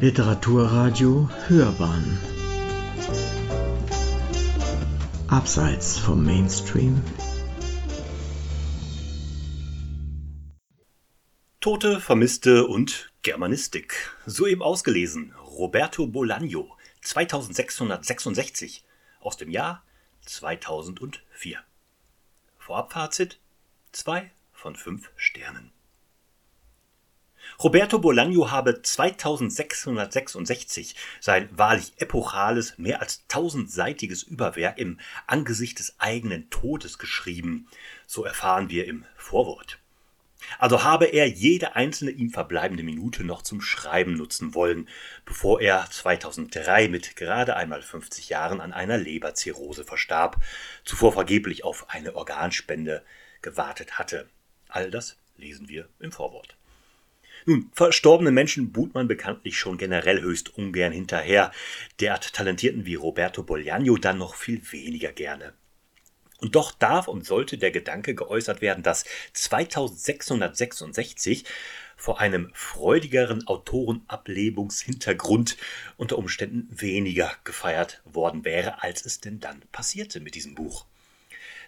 Literaturradio Hörbahn Abseits vom Mainstream Tote, Vermisste und Germanistik. Soeben ausgelesen. Roberto Bolaño, 2666, aus dem Jahr 2004. Vorabfazit: 2 von 5 Sternen. Roberto Bolaño habe 2666 sein wahrlich epochales, mehr als tausendseitiges Überwerk im Angesicht des eigenen Todes geschrieben, so erfahren wir im Vorwort. Also habe er jede einzelne ihm verbleibende Minute noch zum Schreiben nutzen wollen, bevor er 2003 mit gerade einmal 50 Jahren an einer Leberzirrhose verstarb, zuvor vergeblich auf eine Organspende gewartet hatte. All das lesen wir im Vorwort. Nun, verstorbenen Menschen buht man bekanntlich schon generell höchst ungern hinterher, derart Talentierten wie Roberto Bolaño dann noch viel weniger gerne. Und doch darf und sollte der Gedanke geäußert werden, dass 2666 vor einem freudigeren Autorenablebungshintergrund unter Umständen weniger gefeiert worden wäre, als es denn dann passierte mit diesem Buch.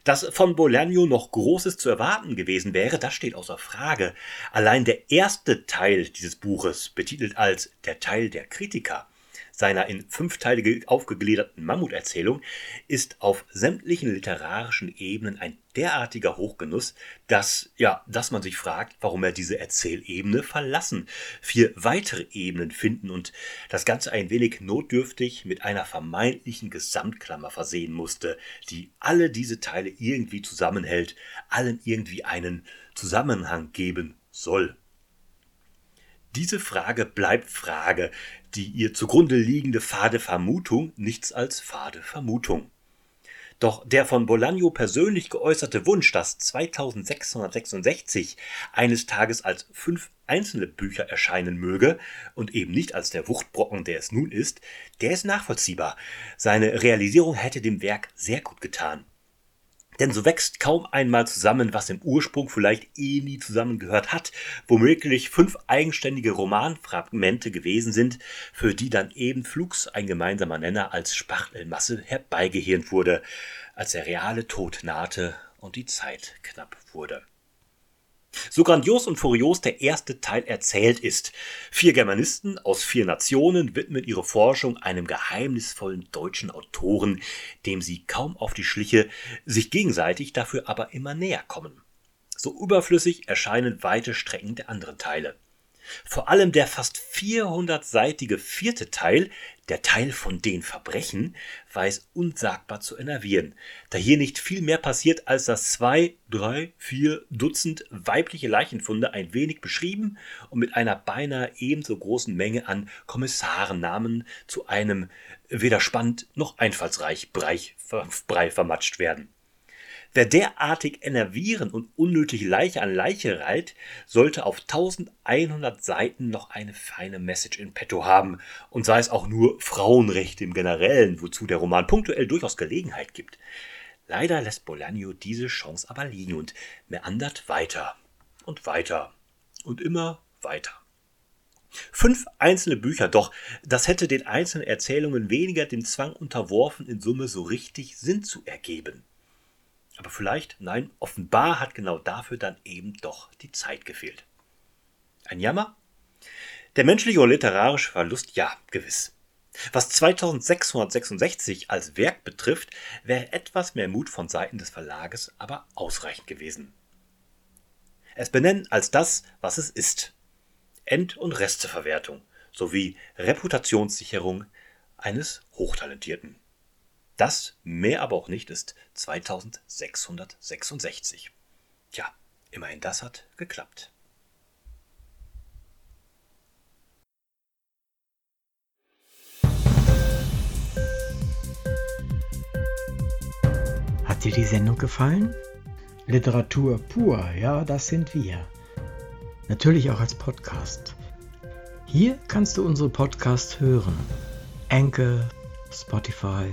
Dass von Bolaño noch Großes zu erwarten gewesen wäre, das steht außer Frage. Allein der erste Teil dieses Buches, betitelt als Der Teil der Kritiker, seiner in fünf Teile aufgegliederten Mammuterzählung ist auf sämtlichen literarischen Ebenen ein derartiger Hochgenuss, dass, ja, dass man sich fragt, warum er diese Erzählebene verlassen, vier weitere Ebenen finden und das Ganze ein wenig notdürftig mit einer vermeintlichen Gesamtklammer versehen musste, die alle diese Teile irgendwie zusammenhält, allen irgendwie einen Zusammenhang geben soll. Diese Frage bleibt Frage, die ihr zugrunde liegende fade Vermutung nichts als fade Vermutung. Doch der von Bolaño persönlich geäußerte Wunsch, dass 2666 eines Tages als fünf einzelne Bücher erscheinen möge und eben nicht als der Wuchtbrocken, der es nun ist, der ist nachvollziehbar. Seine Realisierung hätte dem Werk sehr gut getan. Denn so wächst kaum einmal zusammen, was im Ursprung vielleicht eh nie zusammengehört hat, womöglich fünf eigenständige Romanfragmente gewesen sind, für die dann eben flugs ein gemeinsamer Nenner als Spachtelmasse herbeigehirnt wurde, als der reale Tod nahte und die Zeit knapp wurde. So grandios und furios der erste Teil erzählt ist. Vier Germanisten aus vier Nationen widmen ihre Forschung einem geheimnisvollen deutschen Autoren, dem sie kaum auf die Schliche, sich gegenseitig dafür aber immer näher kommen. So überflüssig erscheinen weite Strecken der anderen Teile. Vor allem der fast 400-seitige vierte Teil, der Teil von den Verbrechen, weiß unsagbar zu enervieren, da hier nicht viel mehr passiert, als dass zwei, drei, vier Dutzend weibliche Leichenfunde ein wenig beschrieben und mit einer beinahe ebenso großen Menge an Kommissarennamen zu einem weder spannend noch einfallsreich Brei vermatscht werden. Wer derartig enervieren und unnötig Leiche an Leiche reiht, sollte auf 1100 Seiten noch eine feine Message in petto haben und sei es auch nur Frauenrechte im Generellen, wozu der Roman punktuell durchaus Gelegenheit gibt. Leider lässt Bolaño diese Chance aber liegen und meandert weiter und weiter und immer weiter. Fünf einzelne Bücher, doch das hätte den einzelnen Erzählungen weniger dem Zwang unterworfen, in Summe so richtig Sinn zu ergeben. Aber vielleicht, nein, offenbar hat genau dafür dann eben doch die Zeit gefehlt. Ein Jammer? Der menschliche und literarische Verlust, ja, gewiss. Was 2666 als Werk betrifft, wäre etwas mehr Mut von Seiten des Verlages aber ausreichend gewesen. Es benennen als das, was es ist. End- und Resteverwertung sowie Reputationssicherung eines Hochtalentierten. Das, mehr aber auch nicht, ist 2666. Tja, immerhin das hat geklappt. Hat dir die Sendung gefallen? Literatur pur, ja, das sind wir. Natürlich auch als Podcast. Hier kannst du unsere Podcasts hören. Anchor, Spotify,